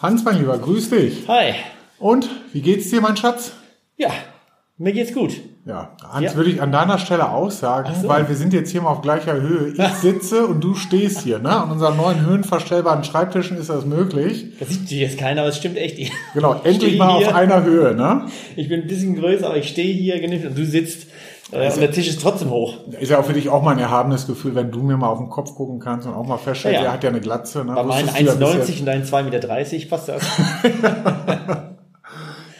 Hans, mein Lieber, grüß dich. Hi. Und, wie geht's dir, mein Schatz? Ja, mir geht's gut. Ja, Hans, Ja. würde ich an deiner Stelle auch sagen, so. weil wir sind jetzt hier mal auf gleicher Höhe. Ich sitze und du stehst hier, ne? An unseren neuen höhenverstellbaren Schreibtischen ist das möglich. Das sieht jetzt keiner, aber es stimmt echt. Genau, endlich mal hier. auf einer Höhe, ne? ich bin ein bisschen größer, aber ich stehe hier genügend und du sitzt äh, und der Tisch ist trotzdem hoch. Ist ja auch für dich auch mal ein erhabenes Gefühl, wenn du mir mal auf den Kopf gucken kannst und auch mal feststellst, Ja, ja. er hat ja eine Glatze, ne? Bei meinen Wusstest du ja bis 1,90 und deinen 2,30 Meter passt das.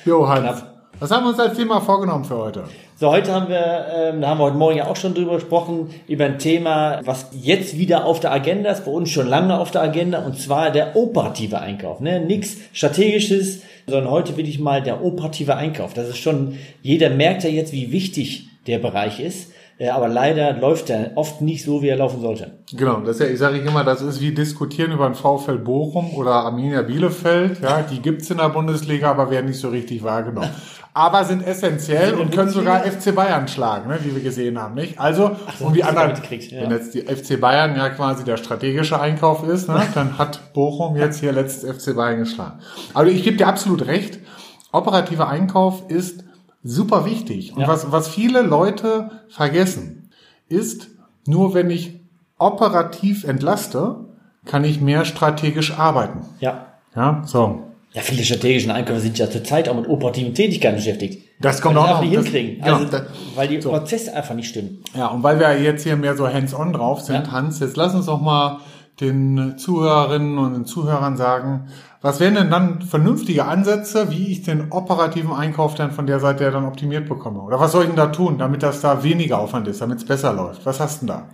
Jo, Hans. Knapp. Was haben wir uns als Thema vorgenommen für heute? So, heute haben wir, ähm, da haben wir heute Morgen ja auch schon drüber gesprochen, über ein Thema, was jetzt wieder auf der Agenda ist, bei uns schon lange auf der Agenda, und zwar der operative Einkauf. Ne? Nichts Strategisches, sondern heute will ich mal der operative Einkauf. Das ist schon, jeder merkt ja jetzt, wie wichtig der Bereich ist, äh, aber leider läuft er oft nicht so, wie er laufen sollte. Genau, das ist ja, ich sage immer, das ist wie diskutieren über ein VfL Bochum oder Arminia Bielefeld. Ja, die gibt's in der Bundesliga, aber werden nicht so richtig wahrgenommen. Aber sind essentiell Sind in und können sogar FC Bayern schlagen, ne, wie wir gesehen haben, nicht? Also, so, und die anderen, mitgekriegt, ja. wenn jetzt die FC Bayern ja quasi der strategische Einkauf ist, ne, dann hat Bochum jetzt hier letztes FC Bayern geschlagen. Also ich gebe dir absolut recht, operativer Einkauf ist super wichtig. Und Ja. was, was viele Leute vergessen, ist, nur wenn ich operativ entlaste, kann ich mehr strategisch arbeiten. Ja. Ja, so. Ja, viele strategischen Einkäufer sind ja zurzeit auch mit operativen Tätigkeiten beschäftigt. Das kommt auch noch. nicht Das- hinkriegen. genau, also, das- weil die Prozesse einfach nicht stimmen. Ja, und weil wir jetzt hier mehr so hands-on drauf sind, Ja. Hans, jetzt lass uns doch mal den Zuhörerinnen und den Zuhörern sagen, was wären denn dann vernünftige Ansätze, wie ich den operativen Einkauf dann von der Seite her dann optimiert bekomme? Oder was soll ich denn da tun, damit das da weniger Aufwand ist, damit es besser läuft? Was hast du denn da?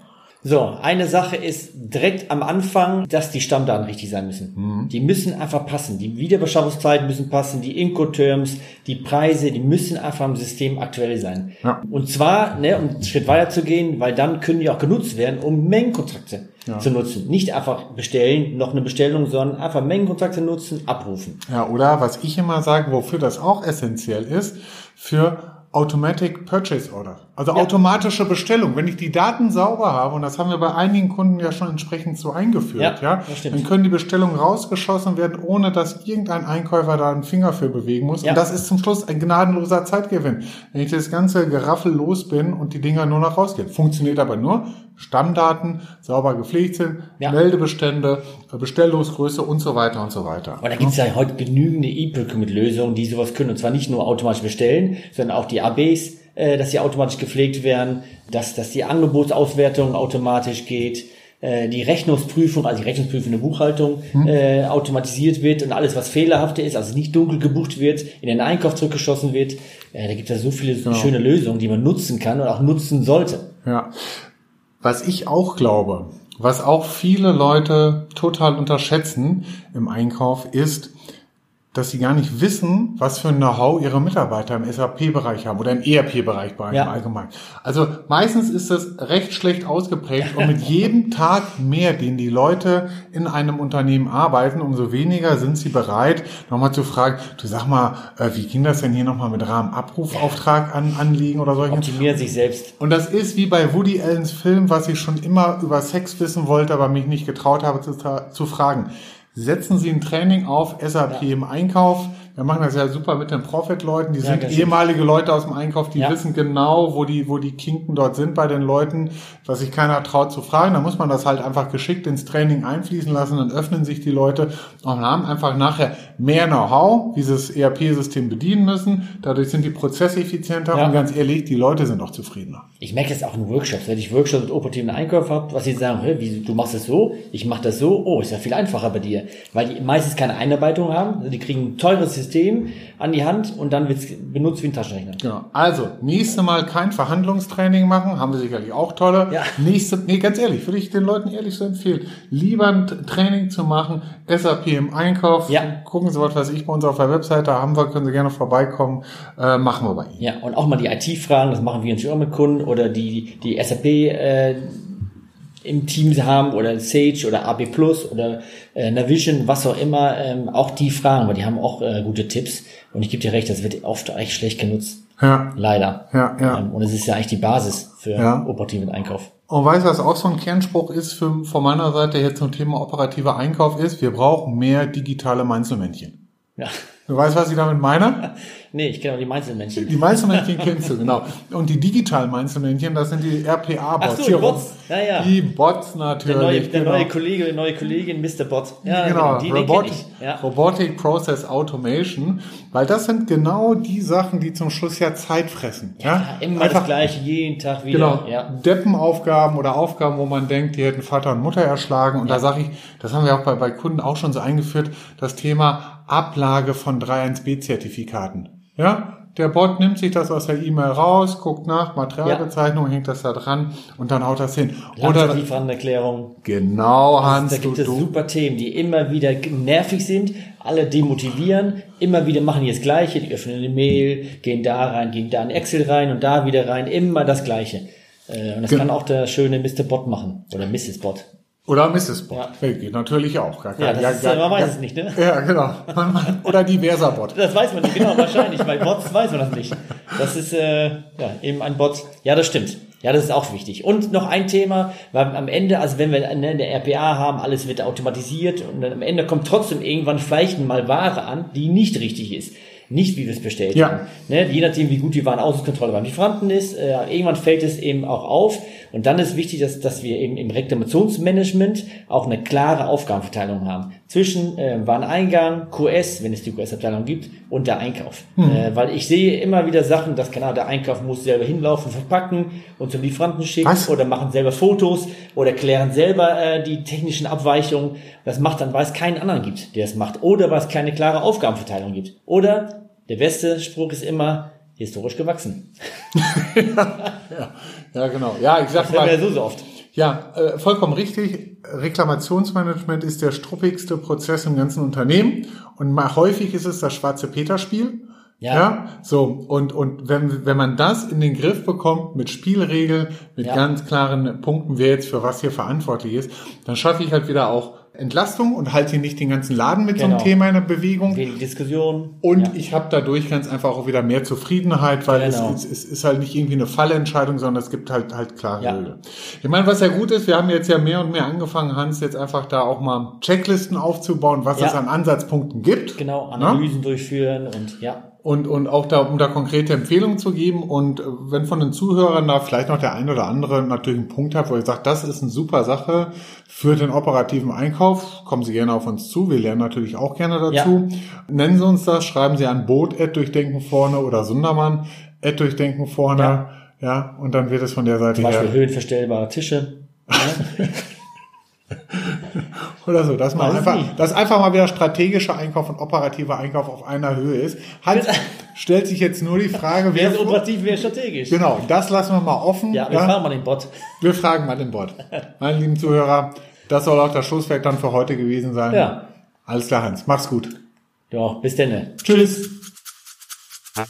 So, eine Sache ist direkt am Anfang, dass die Stammdaten richtig sein müssen. Mhm. Die müssen einfach passen. Die Wiederbeschaffungszeiten müssen passen, die Incoterms, die Preise, die müssen einfach im System aktuell sein. Ja. Und zwar, ne, um einen Schritt weiter zu gehen, weil dann können die auch genutzt werden, um Mengenkontrakte zu nutzen. Nicht einfach bestellen, noch eine Bestellung, sondern einfach Mengenkontrakte nutzen, abrufen. Ja, oder was ich immer sage, wofür das auch essentiell ist, für Automatic Purchase Order. Also automatische Bestellung. Wenn ich die Daten sauber habe, und das haben wir bei einigen Kunden ja schon entsprechend so eingeführt, Ja, ja, dann können die Bestellungen rausgeschossen werden, ohne dass irgendein Einkäufer da einen Finger für bewegen muss. Ja. Und das ist zum Schluss ein gnadenloser Zeitgewinn. Wenn ich das ganze Geraffel los bin und die Dinger nur noch rausgehen. Funktioniert aber nur, Stammdaten sauber gepflegt sind, Ja. Meldebestände, Bestellungsgröße und so weiter und so weiter. Und da gibt es ja heute genügende E-Procurement-Lösungen, die sowas können. Und zwar nicht nur automatisch bestellen, sondern auch die ABs, äh, dass sie automatisch gepflegt werden, dass, dass die Angebotsauswertung automatisch geht, äh, die Rechnungsprüfung, also die Rechnungsprüfung in der Buchhaltung äh, automatisiert wird und alles, was fehlerhaft ist, also nicht dunkel gebucht wird, in den Einkauf zurückgeschossen wird. Äh, da gibt es ja so viele schöne Lösungen, die man nutzen kann und auch nutzen sollte. Ja. Was ich auch glaube, was auch viele Leute total unterschätzen im Einkauf, ist, dass sie gar nicht wissen, was für ein Know-how ihre Mitarbeiter im SAP-Bereich haben oder im ERP-Bereich bei Ja. im Allgemeinen. Also meistens ist das recht schlecht ausgeprägt und mit jedem Tag mehr, den die Leute in einem Unternehmen arbeiten, umso weniger sind sie bereit, nochmal zu fragen, du sag mal, äh, wie ging das denn hier nochmal mit Rahmenabrufauftrag an, anliegen oder solche Optimieren sich selbst. und das ist wie bei Woody Allens Film, was ich schon immer über Sex wissen wollte, aber mich nicht getraut habe zu, zu fragen. Setzen Sie ein Training auf, SAP im Einkauf. Wir machen das ja super mit den Profit-Leuten. Die Ja, sind ehemalige Leute aus dem Einkauf, die Ja. wissen genau, wo die, wo die Kinken dort sind bei den Leuten, was sich keiner traut zu fragen. Da muss man das halt einfach geschickt ins Training einfließen lassen, dann öffnen sich die Leute und haben einfach nachher mehr Know-how, wie sie das ERP-System bedienen müssen. Dadurch sind die Prozesse effizienter Ja. und ganz ehrlich, die Leute sind auch zufriedener. Ich merke das auch in Workshops. Wenn ich Workshops mit operativen Einkauf habe, was sie sagen, wie, du machst das so, ich mache das so, oh, ist ja viel einfacher bei dir. Weil die meistens keine Einarbeitung haben. Die kriegen ein teures System an die Hand und dann wird's benutzt wie ein Taschenrechner. Genau. Also, nächste Mal kein Verhandlungstraining machen, haben wir sicherlich auch tolle. Ja. Nächste, nee, ganz ehrlich, würde ich den Leuten ehrlich so empfehlen, lieber ein Training zu machen, SAP im Einkauf. Ja. Gucken Sie, was weiß ich, bei uns auf der Webseite haben wir, können Sie gerne vorbeikommen, äh, machen wir bei Ihnen. Ja, und auch mal die IT-Fragen, das machen wir natürlich auch mit Kunden oder die, die SAP äh, im Team haben oder Sage oder AB Plus oder äh, Navision, was auch immer, ähm, auch die Fragen, weil die haben auch äh, gute Tipps. Und ich gebe dir recht, das wird oft echt schlecht genutzt. Ja. Leider. Ja, ja. Ähm, Und es ist ja eigentlich die Basis für Ja. operativen Einkauf. Und weißt du, was auch so ein Kernspruch ist für, von meiner Seite jetzt zum Thema operativer Einkauf ist? Wir brauchen mehr digitale Mainzelmännchen. Ja. Du weißt, was ich damit meine? Nee, ich kenne auch die Einzelmännchen. Die Mainzelmännchen kennst du, genau. Und die digitalen Mainzelmännchen, das sind die RPA-Bots. So, die Bots. Ja, ja. Die Bots Der natürlich. neue, der genau. neue Kollege, die neue Kollegin, Mr. Bot. Ja, genau, die, den kenn Robotic. Ja. Robotic Process Automation, weil das sind genau die Sachen, die zum Schluss ja Zeit fressen. Ja, Ja, immer das gleiche, jeden Tag wieder. Genau, Ja. Deppenaufgaben oder Aufgaben, wo man denkt, die hätten Vater und Mutter erschlagen. Und da sage ich, das haben wir auch bei, bei Kunden auch schon so eingeführt, das Thema Ablage von 3-1B-Zertifikaten. Ja, der Bot nimmt sich das aus der E-Mail raus, guckt nach, Materialbezeichnung, hängt das da dran und dann haut das hin. Oder Lieferantenerklärung. genau, Hans, Da du, gibt es du, super Themen, die immer wieder nervig sind, alle demotivieren, immer wieder machen die das Gleiche, die öffnen eine Mail, gehen da rein, gehen da in Excel rein und da wieder rein, immer das Gleiche. Äh, Und das Ge- kann auch der schöne Mr. Bot machen oder Mrs. Bot. Oder Mrs. Bot. Ja. Ja. Geht natürlich auch. Gar Ja, kein- das ist, gar- äh, man weiß gar- es nicht, ne? Ja, genau. Man- man- Oder diverser Bot. Das weiß man nicht, genau, wahrscheinlich. Bei Bots weiß man das nicht. Das ist äh, ja eben ein Bot. Ja, das stimmt. Ja, das ist auch wichtig. Und noch ein Thema, weil am Ende, also wenn wir eine eine RPA haben, alles wird automatisiert und dann am Ende kommt trotzdem irgendwann vielleicht mal Ware an, die nicht richtig ist. Nicht, wie wir es bestellt Ja. haben. Ne? Je nachdem, wie gut die Warenauskontrolle beim Lieferanten ist, äh, irgendwann fällt es eben auch auf. Und dann ist wichtig, dass, dass wir eben im Reklamationsmanagement auch eine klare Aufgabenverteilung haben. Zwischen äh, Wareneingang, QS, wenn es die QS-Abteilung gibt, und der Einkauf. Äh, weil ich sehe immer wieder Sachen, dass genau der Einkauf muss selber hinlaufen, verpacken und zum Lieferanten schicken Was? oder machen selber Fotos oder klären selber äh, die technischen Abweichungen. Das macht dann, weil es keinen anderen gibt, der es macht. Oder weil es keine klare Aufgabenverteilung gibt. Oder der beste Spruch ist immer historisch gewachsen. Ja, ja genau. Ja, ich sag Das wir ja mal, so, so oft. ja, äh, vollkommen richtig. Reklamationsmanagement ist der struppigste Prozess im ganzen Unternehmen und mal häufig ist es das schwarze Peter-Spiel. Ja. so und und wenn wenn man das in den Griff bekommt mit Spielregeln, mit Ja. ganz klaren Punkten, wer jetzt für was hier verantwortlich ist, dann schaffe ich halt wieder auch Entlastung und halte hier nicht den ganzen Laden mit so Genau. einem Thema in der Bewegung. Wenig Diskussion. Und ja. ich habe dadurch ganz einfach auch wieder mehr Zufriedenheit, weil Genau. es, es, ist halt nicht irgendwie eine Fallentscheidung, sondern es gibt halt halt klare Ja. Regeln. Ich meine, was ja gut ist, wir haben jetzt ja mehr und mehr angefangen, Hans, jetzt einfach da auch mal Checklisten aufzubauen, was Ja. es an Ansatzpunkten gibt. Genau, Ne? Analysen durchführen und ja. Und, und auch da, um da konkrete Empfehlungen zu geben. Und äh, wenn von den Zuhörern da vielleicht noch der ein oder andere natürlich einen Punkt hat, wo ihr sagt, das ist eine super Sache für den operativen Einkauf, kommen Sie gerne auf uns zu. Wir lernen natürlich auch gerne dazu. Nennen Sie uns das, schreiben Sie an Boot durchdenken vorne oder Sundermann durchdenken vorne. Ja. Ja. und dann wird es von der Seite Zum Beispiel her. höhenverstellbare Tische. Ja. Oder so, dass man Weiß einfach, nicht. dass einfach mal wieder strategischer Einkauf und operativer Einkauf auf einer Höhe ist. Hans, stellt sich jetzt nur die Frage, Wer wer ist operativ, wer ist strategisch? Genau, das lassen wir mal offen. Ja, wir fragen mal den Bot. Wir fragen mal den Bot. Meine lieben Zuhörer, das soll auch das Schlusswerk dann für heute gewesen sein. Ja. Alles klar, Hans. Mach's gut. Ja, bis denn. Tschüss. You.